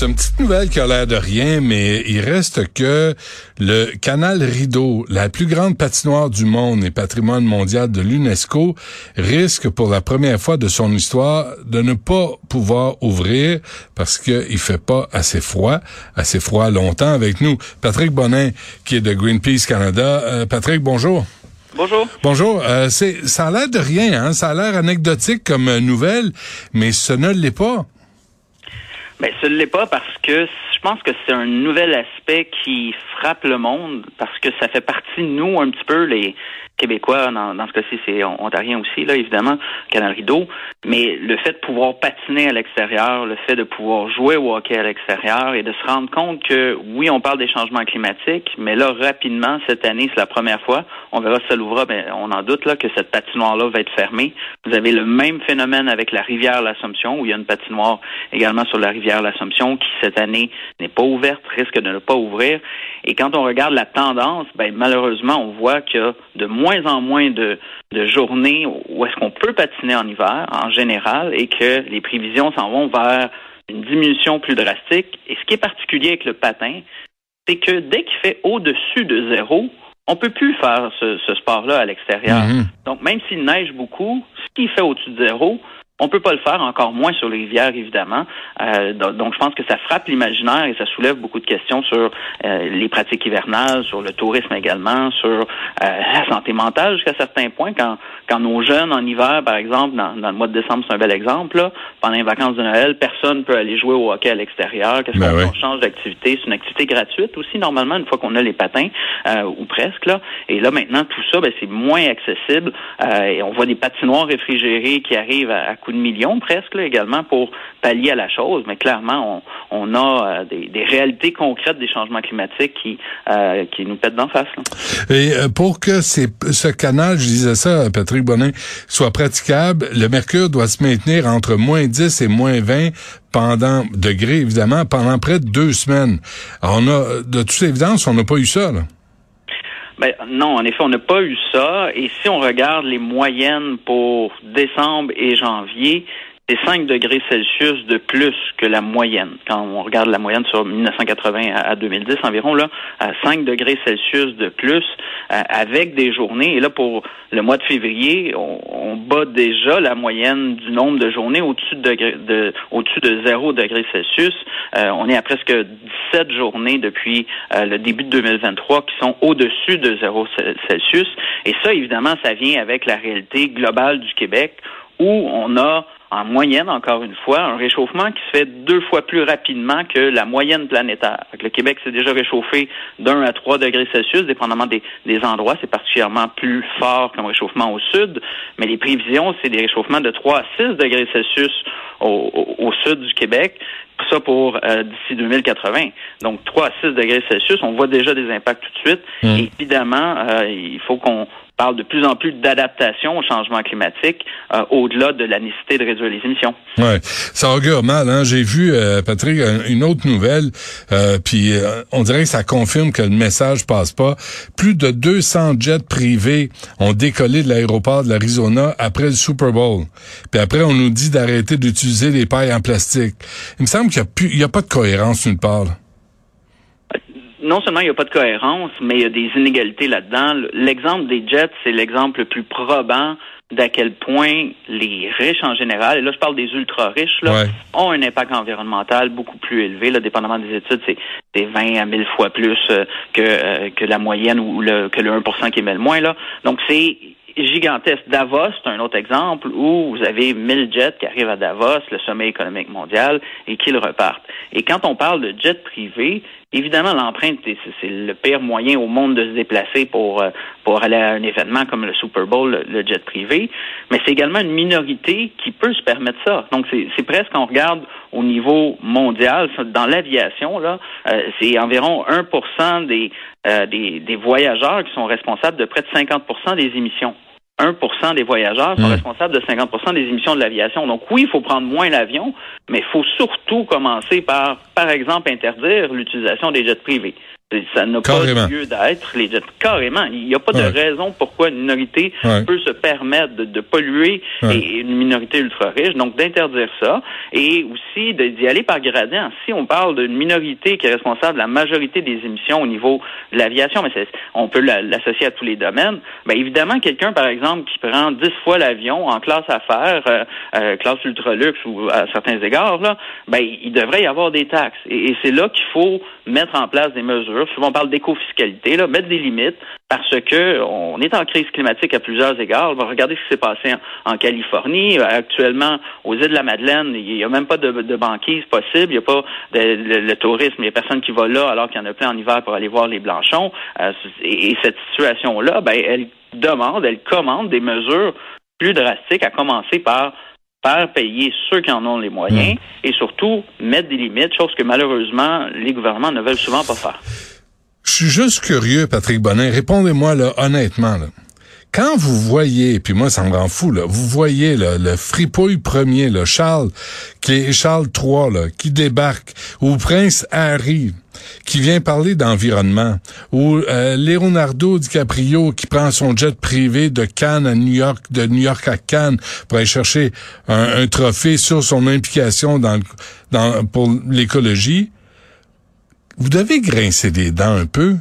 C'est une petite nouvelle qui a l'air de rien, mais il reste que le canal Rideau, la plus grande patinoire du monde et patrimoine mondial de l'UNESCO, risque pour la première fois de son histoire de ne pas pouvoir ouvrir parce qu'il fait pas assez froid, assez froid longtemps avec nous. Patrick Bonin, qui est de Greenpeace Canada. Euh, Patrick, bonjour. Bonjour. Bonjour. Euh, c'est, ça a l'air de rien, hein? ça a l'air anecdotique comme nouvelle, mais ce ne l'est pas. Ben, ce l'est pas parce que je pense que c'est un nouvel aspect qui frappe le monde parce que ça fait partie de nous un petit peu les Québécois, dans, ce cas-ci, c'est ontarien aussi, là, évidemment, Canal Rideau. Mais le fait de pouvoir patiner à l'extérieur, le fait de pouvoir jouer au hockey à l'extérieur et de se rendre compte que, oui, on parle des changements climatiques, mais là, rapidement, cette année, c'est la première fois, on verra si ça l'ouvrira, mais on en doute, là, que cette patinoire-là va être fermée. Vous avez le même phénomène avec la rivière L'Assomption, où il y a une patinoire également sur la rivière L'Assomption, qui, cette année, n'est pas ouverte, risque de ne pas ouvrir. Et quand on regarde la tendance, ben, malheureusement, on voit qu'il y a de moins en moins de, de journées où est-ce qu'on peut patiner en hiver, en général, et que les prévisions s'en vont vers une diminution plus drastique. Et ce qui est particulier avec le patin, c'est que dès qu'il fait au-dessus de zéro, on peut plus faire ce, sport-là à l'extérieur. Mm-hmm. Donc, même s'il neige beaucoup, ce qui fait au-dessus de zéro, on peut pas le faire, encore moins sur les rivières, évidemment. Euh, donc, je pense que ça frappe l'imaginaire et ça soulève beaucoup de questions sur euh, les pratiques hivernales, sur le tourisme également, sur euh, la santé mentale jusqu'à certains points. Quand, quand nos jeunes en hiver, par exemple, dans, le mois de décembre, c'est un bel exemple, là, pendant les vacances de Noël, personne peut aller jouer au hockey à l'extérieur. Qu'est-ce ben qu'on change d'activité? C'est une activité gratuite aussi, normalement, une fois qu'on a les patins, ou presque. Là. Et là, maintenant, tout ça, ben, c'est moins accessible. et on voit des patinoires réfrigérées qui arrivent à, à de millions presque également pour pallier à la chose, mais clairement, on, a euh, des, réalités concrètes des changements climatiques qui, euh, qui nous pètent d'en face. Et euh, pour que ce canal, je disais ça, Patrick Bonin, soit praticable, le mercure doit se maintenir entre moins 10 et moins 20 pendant degrés, évidemment, pendant près de deux semaines. on a, de toute évidence, on n'a pas eu ça. Là. Ben, non, en effet, on n'a pas eu ça. Et si on regarde les moyennes pour décembre et janvier, c'est 5 degrés Celsius de plus que la moyenne. Quand on regarde la moyenne sur 1980 à 2010 environ, là, à 5 degrés Celsius de plus, euh, avec des journées. Et là, pour le mois de février, on, bat déjà la moyenne du nombre de journées au-dessus de, de au-dessus de 0 degré Celsius. Euh, on est à presque 17 journées depuis euh, le début de 2023 qui sont au-dessus de 0 Celsius. Et ça, évidemment, ça vient avec la réalité globale du Québec où on a en moyenne, encore une fois, un réchauffement qui se fait deux fois plus rapidement que la moyenne planétaire. Le Québec s'est déjà réchauffé d'un à trois degrés Celsius, dépendamment des, endroits. C'est particulièrement plus fort comme réchauffement au sud, mais les prévisions, c'est des réchauffements de 3 à 6 degrés Celsius au, sud du Québec ça pour euh, d'ici 2080. Donc 3 à 6 degrés Celsius, on voit déjà des impacts tout de suite. Mmh. évidemment, euh, il faut qu'on parle de plus en plus d'adaptation au changement climatique euh, au-delà de la nécessité de réduire les émissions. Ouais, ça augure mal. Hein? J'ai vu, euh, Patrick, une autre nouvelle, euh, puis on dirait que ça confirme que le message passe pas. Plus de 200 jets privés ont décollé de l'aéroport de l'Arizona après le Super Bowl. Puis après, on nous dit d'arrêter d'utiliser les pailles en plastique. Il me semble qu'il n'y a, a, pas de cohérence nulle part. Là non seulement il n'y a pas de cohérence, mais il y a des inégalités là-dedans. L'exemple des jets, c'est l'exemple le plus probant d'à quel point les riches en général, et là je parle des ultra riches, là, ont un impact environnemental beaucoup plus élevé, là, dépendamment des études, c'est 20 à 1000 fois plus euh, que, euh, que la moyenne ou le, que le 1% qui émet le moins. Là. Donc c'est gigantesque. Davos, c'est un autre exemple où vous avez 1000 jets qui arrivent à Davos, le sommet économique mondial, et qu'ils repartent. Et quand on parle de jets privés, évidemment, l'empreinte, c'est le pire moyen au monde de se déplacer pour, euh, pour aller à un événement comme le Super Bowl, le, jet privé, mais c'est également une minorité qui peut se permettre ça. Donc, c'est presque, on regarde au niveau mondial, dans l'aviation, là, euh, c'est environ 1 des, euh, des, des voyageurs qui sont responsables de près de 50% des émissions. 1% des voyageurs sont responsables de 50% des émissions de l'aviation. Donc oui, il faut prendre moins l'avion, mais il faut surtout commencer par, par exemple, interdire l'utilisation des jets privés. Ça n'a pas lieu d'être. Les carrément. Il n'y a pas de raison pourquoi une minorité peut se permettre de, polluer et une minorité ultra riche. Donc d'interdire ça et aussi d'y aller par gradient. Si on parle d'une minorité qui est responsable de la majorité des émissions au niveau de l'aviation, mais on peut l'associer à tous les domaines. Ben évidemment, quelqu'un par exemple qui prend dix fois l'avion en classe affaires, euh, euh, classe ultra luxe ou à certains égards là, ben il devrait y avoir des taxes. et c'est là qu'il faut mettre en place des mesures. Souvent, on parle d'éco-fiscalité, là, mettre des limites parce que on est en crise climatique à plusieurs égards. Regarder ce qui s'est passé en, Californie. Actuellement, aux îles de la Madeleine, il n'y a même pas de, banquise possible. Il n'y a pas de, le, tourisme. Il n'y a personne qui va là alors qu'il y en a plein en hiver pour aller voir les blanchons. Euh, et, cette situation-là, ben, elle demande, elle commande des mesures plus drastiques, à commencer par faire payer ceux qui en ont les moyens hmm. et surtout mettre des limites, chose que malheureusement les gouvernements ne veulent souvent pas faire. Je suis juste curieux, Patrick Bonnet. Répondez-moi là honnêtement. Là. Quand vous voyez, puis moi ça me rend fou, là, vous voyez le fripouille premier, là, Charles, qui est Charles III, là, qui débarque, ou Prince Harry, qui vient parler d'environnement, ou euh, Leonardo DiCaprio qui prend son jet privé de Cannes à New York, de New York à Cannes pour aller chercher un, trophée sur son implication dans pour l'écologie, vous devez grincer des dents un peu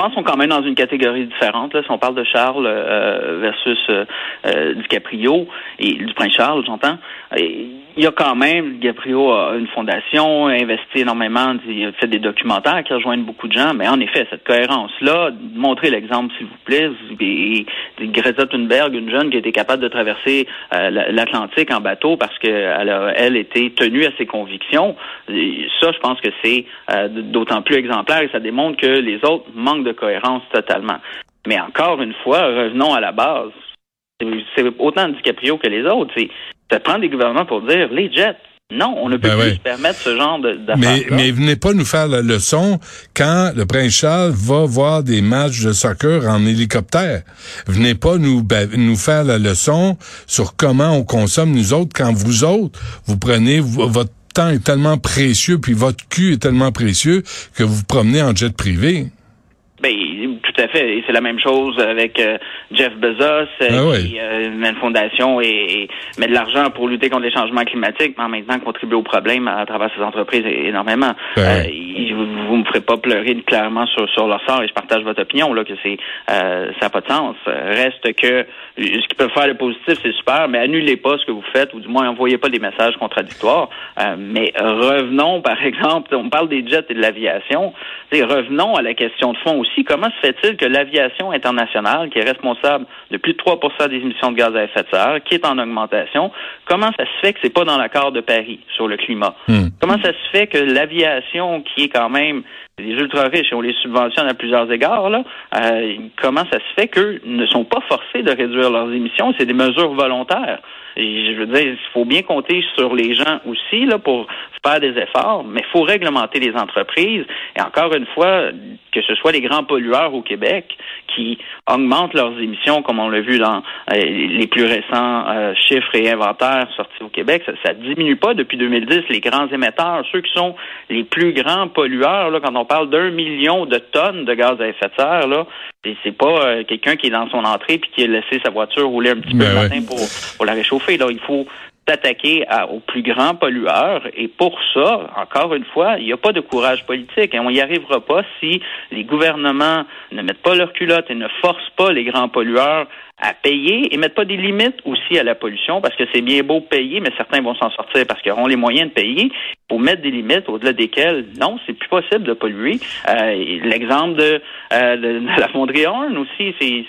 pense qu'on quand même dans une catégorie différente. Là, si on parle de Charles euh, versus euh, euh, DiCaprio et du prince Charles, j'entends. Il y a quand même, DiCaprio a une fondation, a investi énormément, il a fait des documentaires qui rejoignent beaucoup de gens, mais en effet, cette cohérence-là, montrez l'exemple, s'il vous plaît. Et, Greta Thunberg, une jeune qui été capable de traverser l'Atlantique en bateau parce qu'elle elle, été tenue à ses convictions. ça, je pense que c'est d'autant plus exemplaire et ça démontre que les autres manquent de cohérence totalement. Mais encore une fois, revenons à la base. C'est autant DiCaprio que les autres. Ça prend des gouvernements pour dire les jets. Non, on ne peut ben plus se permettre ce genre d'affaires. Mais, mais venez pas nous faire la leçon quand le prince Charles va voir des matchs de soccer en hélicoptère. Venez pas nous nous faire la leçon sur comment on consomme nous autres quand vous autres vous prenez votre temps est tellement précieux puis votre cul est tellement précieux que vous vous promenez en jet privé. Ben, tout à fait. Et c'est la même chose avec euh, Jeff Bezos, euh, ah qui euh, met une fondation et, met de l'argent pour lutter contre les changements climatiques, mais en même temps contribuer au problème à, travers ses entreprises énormément. Ben vous, me ferez pas pleurer clairement sur, sur leur sort et je partage votre opinion là que c'est ça n'a pas de sens. Reste que ce qu'ils peuvent faire le positif, c'est super, mais annulez pas ce que vous faites ou du moins envoyez pas des messages contradictoires. mais revenons, par exemple, on parle des jets et de l'aviation. Revenons à la question de fond aussi comment se fait-il que l'aviation internationale, qui est responsable de plus de 3% des émissions de gaz à effet de serre, qui est en augmentation, comment ça se fait que c'est pas dans l'accord de Paris sur le climat? Hmm. Comment ça se fait que l'aviation, qui est quand même des ultra riches et on les subventionne à plusieurs égards, là, euh, comment ça se fait qu'eux ne sont pas forcés de réduire leurs émissions? C'est des mesures volontaires. Je veux dire, il faut bien compter sur les gens aussi là pour faire des efforts, mais il faut réglementer les entreprises. Et encore une fois, que ce soit les grands pollueurs au Québec qui augmentent leurs émissions, comme on l'a vu dans euh, les plus récents euh, chiffres et inventaires sortis au Québec, ça, ne diminue pas depuis 2010. Les grands émetteurs, ceux qui sont les plus grands pollueurs, là, quand on parle d'un million de tonnes de gaz à effet de serre, là, c'est pas euh, quelqu'un qui est dans son entrée puis qui a laissé sa voiture rouler un petit peu le ben matin pour, pour la réchauffer. Là, il faut s'attaquer aux plus grands pollueurs. Et pour ça, encore une fois, il n'y a pas de courage politique. Et on n'y arrivera pas si les gouvernements ne mettent pas leur culotte et ne forcent pas les grands pollueurs à payer et mettre pas des limites aussi à la pollution parce que c'est bien beau payer, mais certains vont s'en sortir parce qu'ils auront les moyens de payer. Pour mettre des limites au-delà desquelles, non, c'est plus possible de polluer. Euh, l'exemple de, euh, de, la fonderie Horn aussi, c'est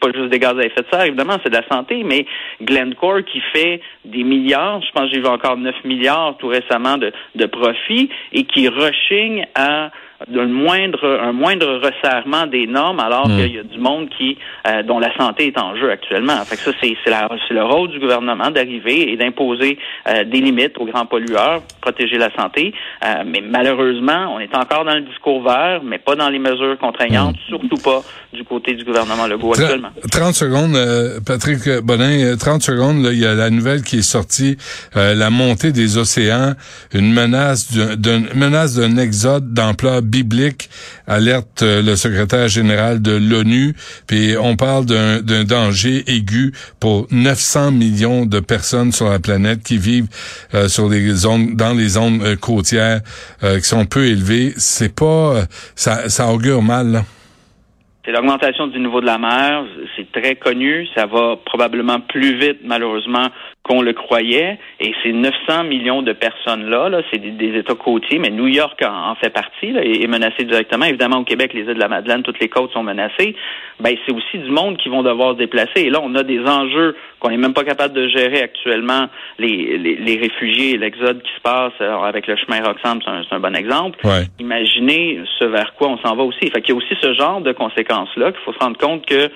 pas juste des gaz à effet de serre, évidemment, c'est de la santé, mais Glencore qui fait des milliards, je pense j'ai vu encore 9 milliards tout récemment de, de profit et qui rechigne à d'un moindre, un moindre resserrement des normes, alors hmm. qu'il y a du monde qui, euh, dont la santé est en jeu actuellement. Fait que ça, c'est, c'est, le rôle du gouvernement d'arriver et d'imposer euh, des limites aux grands pollueurs, protéger la santé. Euh, mais malheureusement, on est encore dans le discours vert, mais pas dans les mesures contraignantes, hmm. surtout pas du côté du gouvernement Legault actuellement. 30 secondes, Patrick Bonin, 30 secondes, il y a la nouvelle qui est sortie, la montée des océans, une menace d'une menace d'un exode d'ampleur biblique, alerte euh, le secrétaire général de l'ONU. Puis on parle d'un danger aigu pour 900 millions de personnes sur la planète qui vivent euh, sur les zones, dans les zones euh, côtières qui sont peu élevées. C'est pas, ça, ça augure mal. C'est l'augmentation du niveau de la mer. C'est très connu. Ça va probablement plus vite, malheureusement, qu'on le croyait. Et ces 900 millions de personnes-là, -là, c'est des, États côtiers, mais New York en, fait partie là, et est menacé directement. Évidemment, au Québec, les îles de la Madeleine, toutes les côtes sont menacées. Ben, c'est aussi du monde qui vont devoir se déplacer. Et là, on a des enjeux qu'on n'est même pas capable de gérer actuellement. Les, les, les réfugiés, l'exode qui se passe avec le chemin Roxham, c'est un, bon exemple. Imaginez ce vers quoi on s'en va aussi. Fait qu'il y a aussi ce genre de conséquences-là qu'il faut se rendre compte que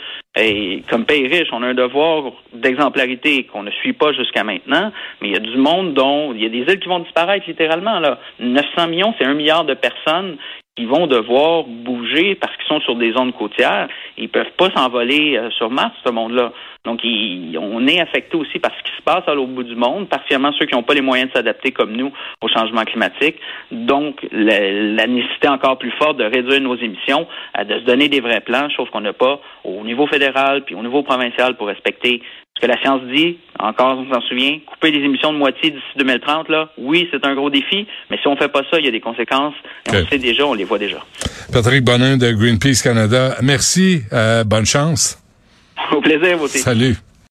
comme pays riche, on a un devoir d'exemplarité qu'on ne suit pas jusqu'à maintenant, mais il y a du monde dont il y a des îles qui vont disparaître littéralement. Là. 900 millions, c'est un milliard de personnes qui vont devoir bouger parce qu'ils sont sur des zones côtières. Ils peuvent pas s'envoler euh, sur Mars, ce monde-là. Donc, on est affecté aussi par ce qui se passe à l'autre bout du monde, particulièrement ceux qui n'ont pas les moyens de s'adapter comme nous au changement climatique. Donc, la, nécessité encore plus forte de réduire nos émissions, de se donner des vrais plans, chose qu'on n'a pas au niveau fédéral puis au niveau provincial pour respecter ce que la science dit. Encore, on s'en souvient, couper les émissions de moitié d'ici 2030, là, oui, c'est un gros défi, mais si on fait pas ça, il y a des conséquences. on le sait déjà, on les voit déjà. Patrick Bonin de Greenpeace Canada, merci. Euh, bonne chance. Au plaisir, vous aussi. Salut.